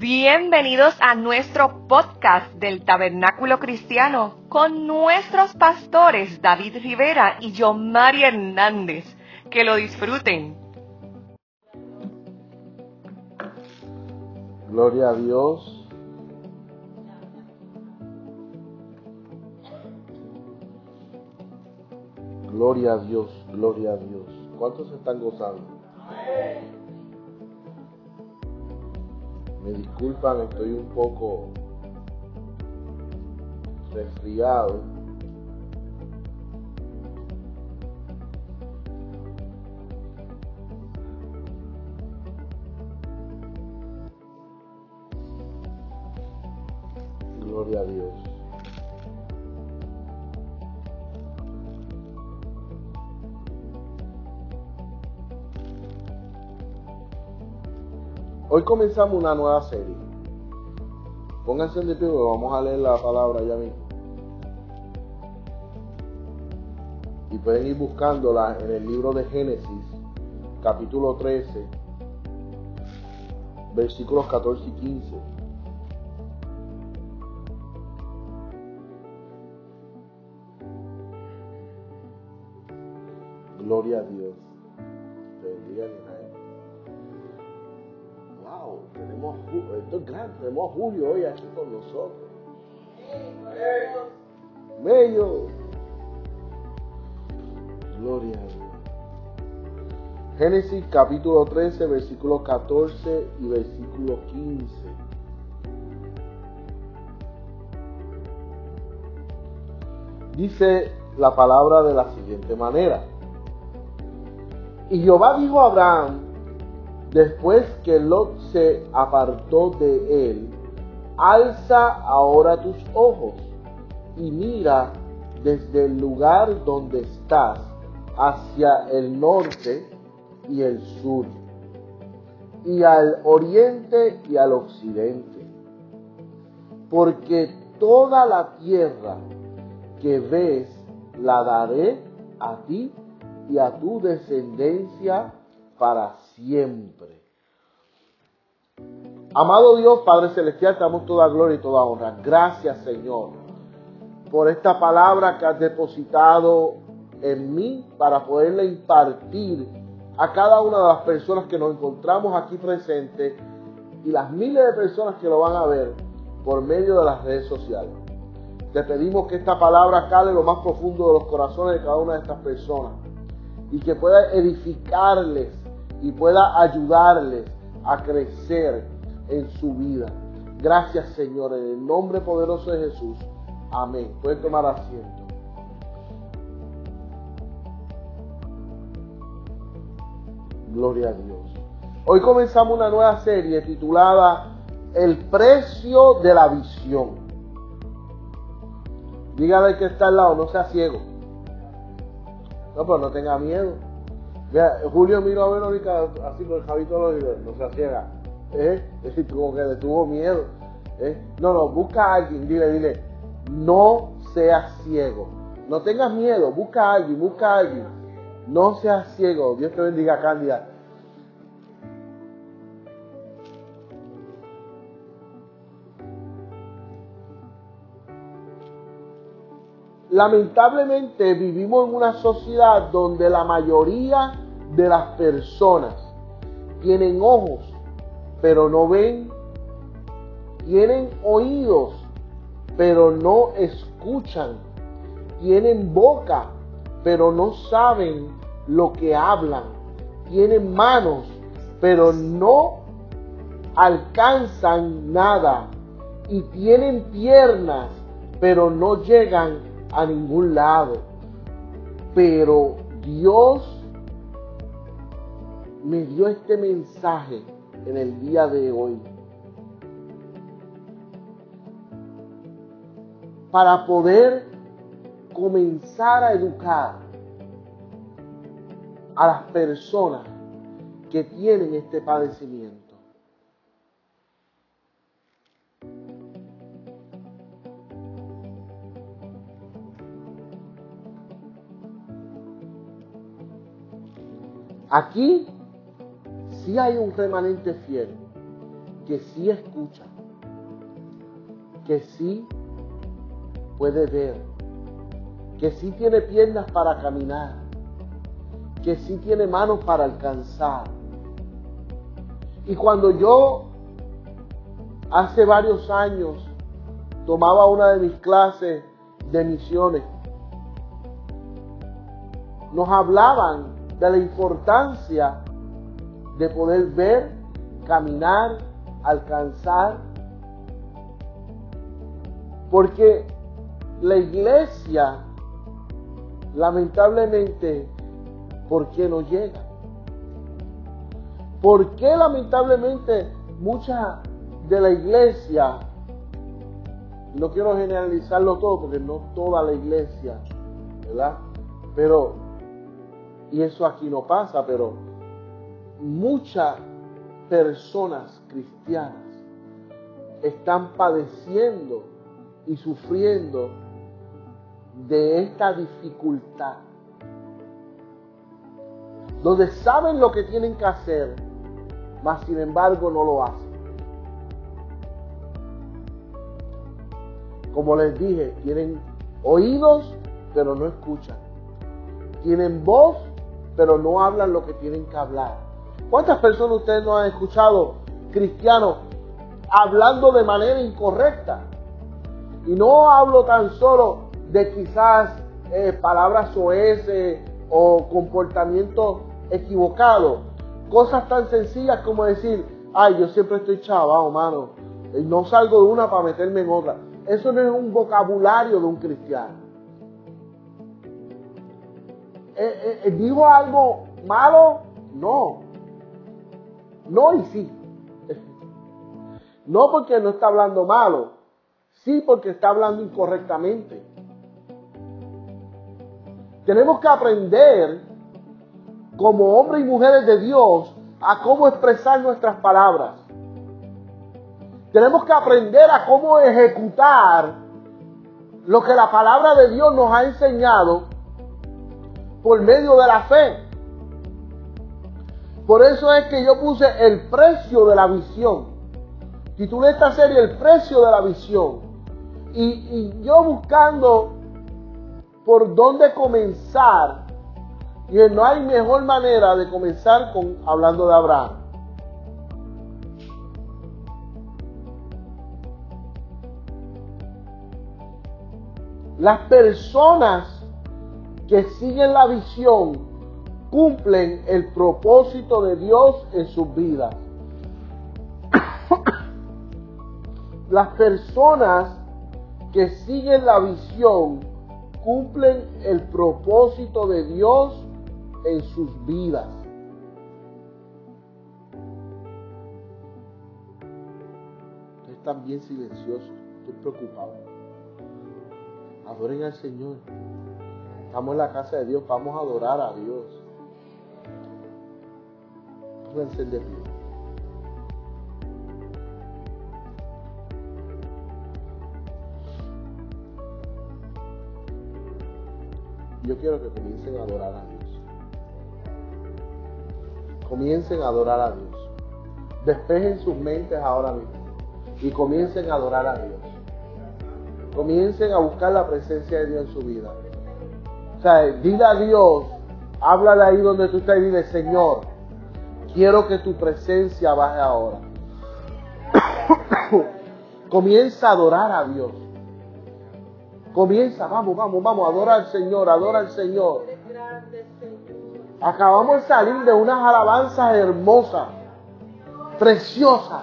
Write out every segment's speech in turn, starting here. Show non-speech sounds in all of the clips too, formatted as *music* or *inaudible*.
Bienvenidos a nuestro podcast del Tabernáculo Cristiano con nuestros pastores David Rivera y yo, María Hernández. Que lo disfruten. Gloria a Dios. Gloria a Dios, gloria a Dios. ¿Cuántos están gozando? Me disculpan, estoy un poco resfriado. Hoy comenzamos una nueva serie. Pónganse de pie vamos a leer la palabra ya mismo. Y pueden ir buscándola en el libro de Génesis, capítulo 13, versículos 14 y 15. Gloria a Dios. Tenemos, esto es grande, tenemos a Julio hoy aquí con nosotros. Bello. Gloria a Dios. Génesis capítulo 13, versículo 14 y versículo 15. Dice la palabra de la siguiente manera. Y Jehová dijo a Abraham, después que Lot se apartó de él, alza ahora tus ojos y mira desde el lugar donde estás hacia el norte y el sur, y al oriente y al occidente, porque toda la tierra que ves la daré a ti y a tu descendencia para siempre. Amado Dios, Padre Celestial, te damos toda gloria y toda honra. Gracias, Señor, por esta palabra que has depositado en mí para poderla impartir a cada una de las personas que nos encontramos aquí presentes y las miles de personas que lo van a ver por medio de las redes sociales. Te pedimos que esta palabra cale lo más profundo de los corazones de cada una de estas personas y que pueda edificarles y pueda ayudarles a crecer en su vida. Gracias Señor, en el nombre poderoso de Jesús. Amén. Pueden tomar asiento. Gloria a Dios. Hoy comenzamos una nueva serie titulada El precio de la visión. Dígale que está al lado, no sea ciego. No, pero no tenga miedo. Mira, Julio miró a Verónica así con el jabito de los no se ciega. ¿Eh? Es como que le tuvo miedo. ¿Eh? No, no, busca a alguien, dile, dile, no seas ciego. No tengas miedo, busca a alguien, busca a alguien. No seas ciego. Dios te bendiga, Cándida. Lamentablemente vivimos en una sociedad donde la mayoría de las personas tienen ojos, pero no ven, tienen oídos, pero no escuchan, tienen boca, pero no saben lo que hablan, tienen manos, pero no alcanzan nada, y tienen piernas, pero no llegan a ningún lado. Pero Dios me dio este mensaje en el día de hoy. Para poder comenzar a educar a las personas que tienen este padecimiento. Aquí sí hay un remanente fiel que sí escucha, que sí puede ver, que sí tiene piernas para caminar, que sí tiene manos para alcanzar. Y cuando yo hace varios años tomaba una de mis clases de misiones, nos hablaban de la importancia de poder ver, caminar, alcanzar, porque la iglesia, lamentablemente, ¿por qué no llega? ¿Por qué lamentablemente mucha de la iglesia, no quiero generalizarlo todo porque no toda la iglesia, ¿verdad? Pero, y eso aquí no pasa, pero muchas personas cristianas están padeciendo y sufriendo de esta dificultad, donde saben lo que tienen que hacer, mas sin embargo no lo hacen. Como les dije, tienen oídos, pero no escuchan. Tienen voz, pero no hablan lo que tienen que hablar. ¿Cuántas personas ustedes no han escuchado cristianos hablando de manera incorrecta? Y no hablo tan solo de quizás eh, palabras o comportamientos equivocados. Cosas tan sencillas como decir, ay, yo siempre estoy chavado, mano. Y no salgo de una para meterme en otra. Eso no es un vocabulario de un cristiano. Eh, eh, ¿Dijo algo malo? No. No y sí. No porque no está hablando malo, sí porque está hablando incorrectamente. Tenemos que aprender como hombres y mujeres de Dios a cómo expresar nuestras palabras. Tenemos que aprender a cómo ejecutar lo que la palabra de Dios nos ha enseñado por medio de la fe. Por eso es que yo puse el precio de la visión. Titulé esta serie El precio de la visión. Y, y yo buscando por dónde comenzar. Y no hay mejor manera de comenzar con hablando de Abraham. Las personas que siguen la visión cumplen el propósito de Dios en sus vidas. *coughs* Las personas que siguen la visión cumplen el propósito de Dios en sus vidas. Están bien silenciosos, estoy preocupado. Adoren al Señor. Estamos en la casa de Dios, vamos a adorar a Dios. Pónganse de pie. Yo quiero que comiencen a adorar a Dios. Comiencen a adorar a Dios. Despejen sus mentes ahora mismo y comiencen a adorar a Dios comiencen a buscar la presencia de Dios en su vida. O sea, dile a Dios, háblale ahí donde tú estás y dile, Señor, quiero que tu presencia baje ahora. *coughs* Comienza a adorar a Dios. Comienza, vamos, vamos, vamos, adora al Señor, adora al Señor. Acabamos de salir de unas alabanzas hermosas, preciosas.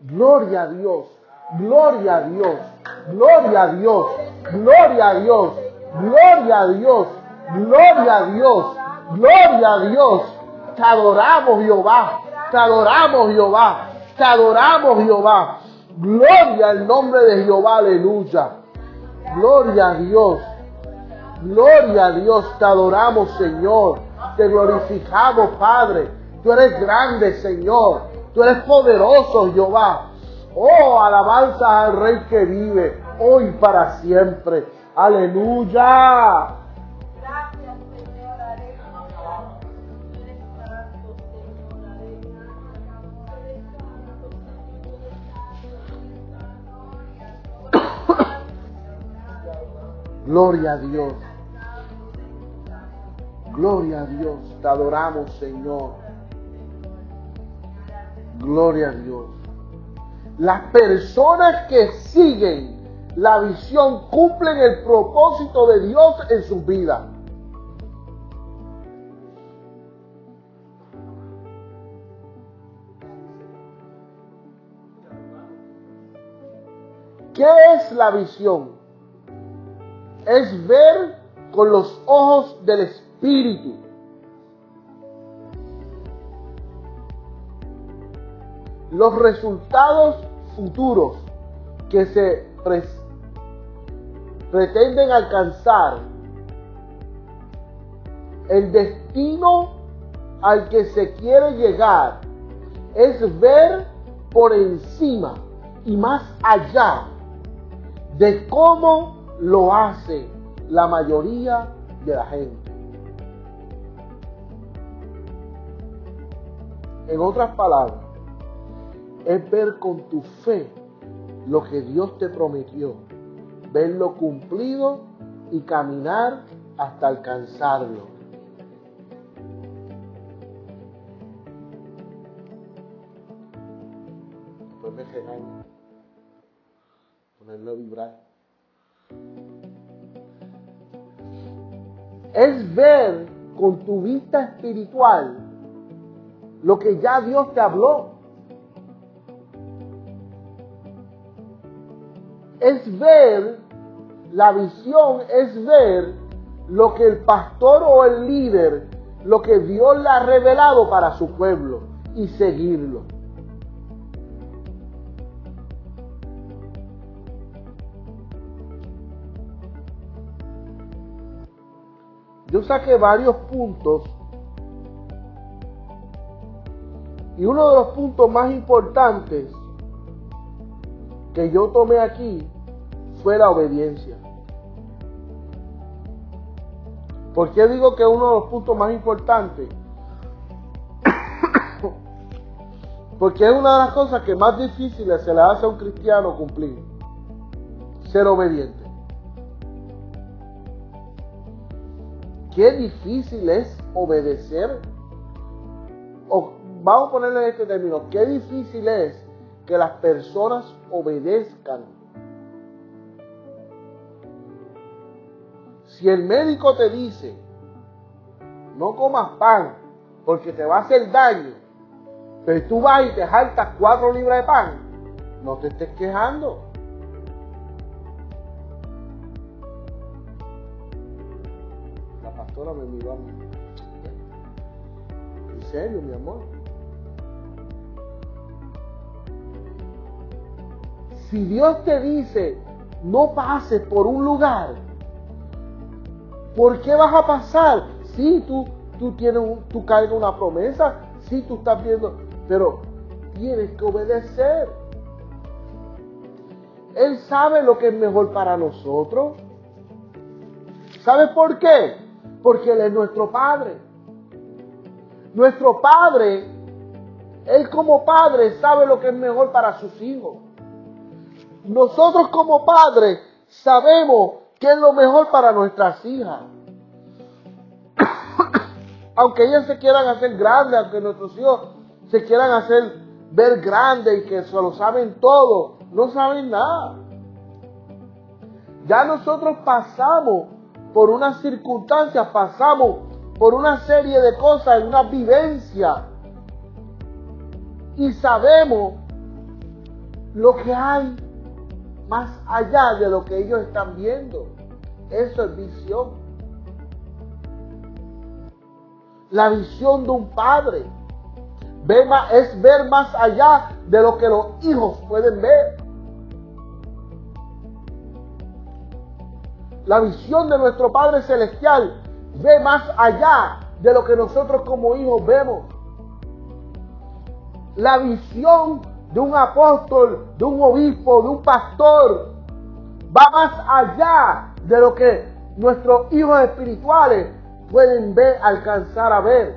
Gloria a Dios, gloria a Dios, gloria a Dios, gloria a Dios, gloria a Dios, gloria a Dios, gloria a Dios. Te adoramos Jehová, te adoramos Jehová, te adoramos Jehová. Gloria al nombre de Jehová, aleluya. Gloria a Dios, gloria a Dios, te adoramos Señor, te glorificamos Padre. Tú eres grande Señor. Tú eres poderoso, Jehová. Oh, alabanza al Rey que vive hoy para siempre. Aleluya. Gracias, Señor. Gloria a Dios. Gloria a Dios. Te adoramos, Señor. Gloria a Dios. Las personas que siguen la visión cumplen el propósito de Dios en su vida. ¿Qué es la visión? Es ver con los ojos del Espíritu. Los resultados futuros que se pretenden alcanzar, el destino al que se quiere llegar, es ver por encima y más allá de cómo lo hace la mayoría de la gente. En otras palabras, es ver con tu fe lo que Dios te prometió, verlo cumplido y caminar hasta alcanzarlo. Después me ponerlo vibrar. Es ver con tu vista espiritual lo que ya Dios te habló. Es ver, la visión es ver lo que el pastor o el líder, lo que Dios le ha revelado para su pueblo y seguirlo. yo saqué varios puntos y uno de los puntos más importantes que yo tomé aquí fue la obediencia. ¿Por qué digo que uno de los puntos más importantes? *coughs* Porque es una de las cosas que más difíciles se le hace a un cristiano cumplir. Ser obediente. Qué difícil es obedecer. Vamos a ponerle este término. Qué difícil es que las personas obedezcan. Si el médico te dice, no comas pan porque te va a hacer daño, pero tú vas y te jaltas cuatro libras de pan, no te estés quejando. me miró ¿En serio, mi amor? Si Dios te dice, no pases por un lugar, ¿por qué vas a pasar? Si tú, tú tienes un, tú cargas una promesa, si tú estás viendo, pero tienes que obedecer. Él sabe lo que es mejor para nosotros. ¿Sabes por qué? porque Él es nuestro Padre. Nuestro Padre, Él como Padre sabe lo que es mejor para sus hijos. Nosotros como padres sabemos qué es lo mejor para nuestras hijas. *coughs* aunque ellas se quieran hacer grandes, aunque nuestros hijos se quieran hacer ver grandes y que se lo saben todo, no saben nada. Ya nosotros pasamos por una circunstancia, pasamos por una serie de cosas, en una vivencia. Y sabemos lo que hay más allá de lo que ellos están viendo. Eso es visión. La visión de un padre es ver más allá de lo que los hijos pueden ver. La visión de nuestro Padre Celestial ve más allá de lo que nosotros como hijos vemos. La visión de un apóstol, de un obispo, de un pastor, va más allá de lo que nuestros hijos espirituales pueden ver, alcanzar a ver.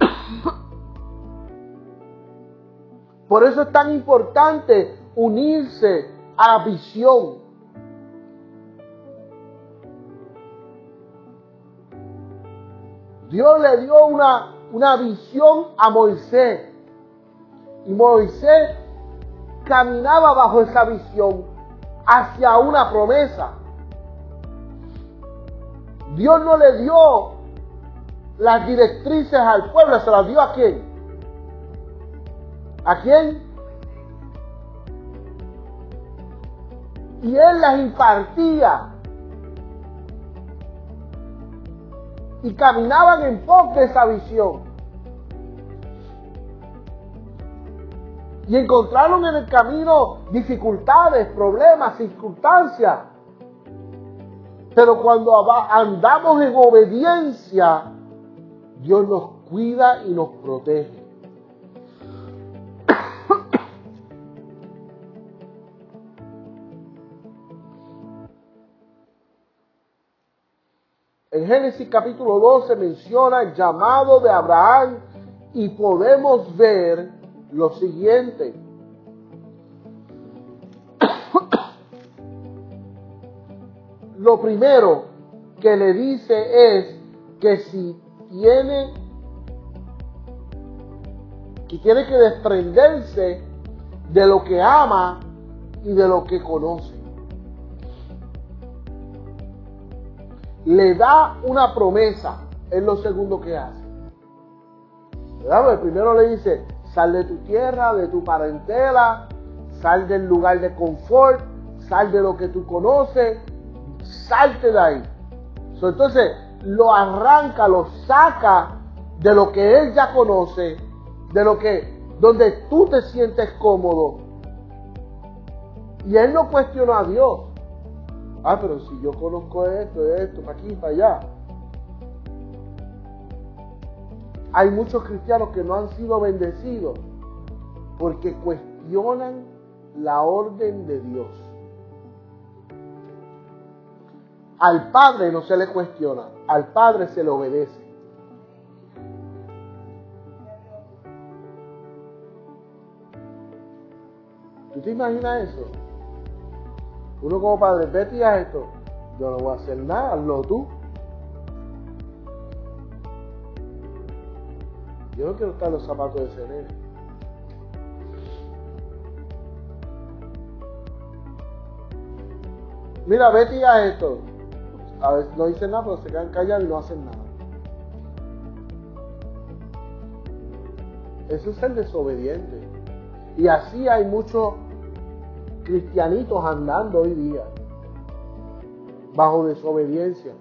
*coughs* Por eso es tan importante unirse a la visión. Dios le dio una, una visión a Moisés y Moisés caminaba bajo esa visión hacia una promesa. Dios no le dio las directrices al pueblo, se las dio a quién? ¿A quién? Y él las impartía. Y caminaban en pos de esa visión. Y encontraron en el camino dificultades, problemas, circunstancias. Pero cuando andamos en obediencia, Dios nos cuida y nos protege. *coughs* En Génesis capítulo 12 menciona el llamado de Abraham y podemos ver lo siguiente. *coughs* lo primero que le dice es que si tiene que tiene que desprenderse de lo que ama y de lo que conoce. Le da una promesa, es lo segundo que hace. El primero le dice, sal de tu tierra, de tu parentela, sal del lugar de confort, sal de lo que tú conoces, salte de ahí. entonces lo arranca, lo saca de lo que él ya conoce, de lo que, donde tú te sientes cómodo. Y él no cuestiona a Dios. Ah, pero si yo conozco esto, esto, para aquí, para allá. Hay muchos cristianos que no han sido bendecidos porque cuestionan la orden de Dios. Al Padre no se le cuestiona, al Padre se le obedece. ¿Tú te imaginas eso? Uno como padre, vete a esto. Yo no voy a hacer nada, hazlo tú. Yo no quiero estar en los zapatos de ese nene. Mira, vete a esto. A veces no dicen nada, pero se quedan callados y no hacen nada. Eso es ser desobediente. Y así hay muchos cristianitos andando hoy día, bajo desobediencia.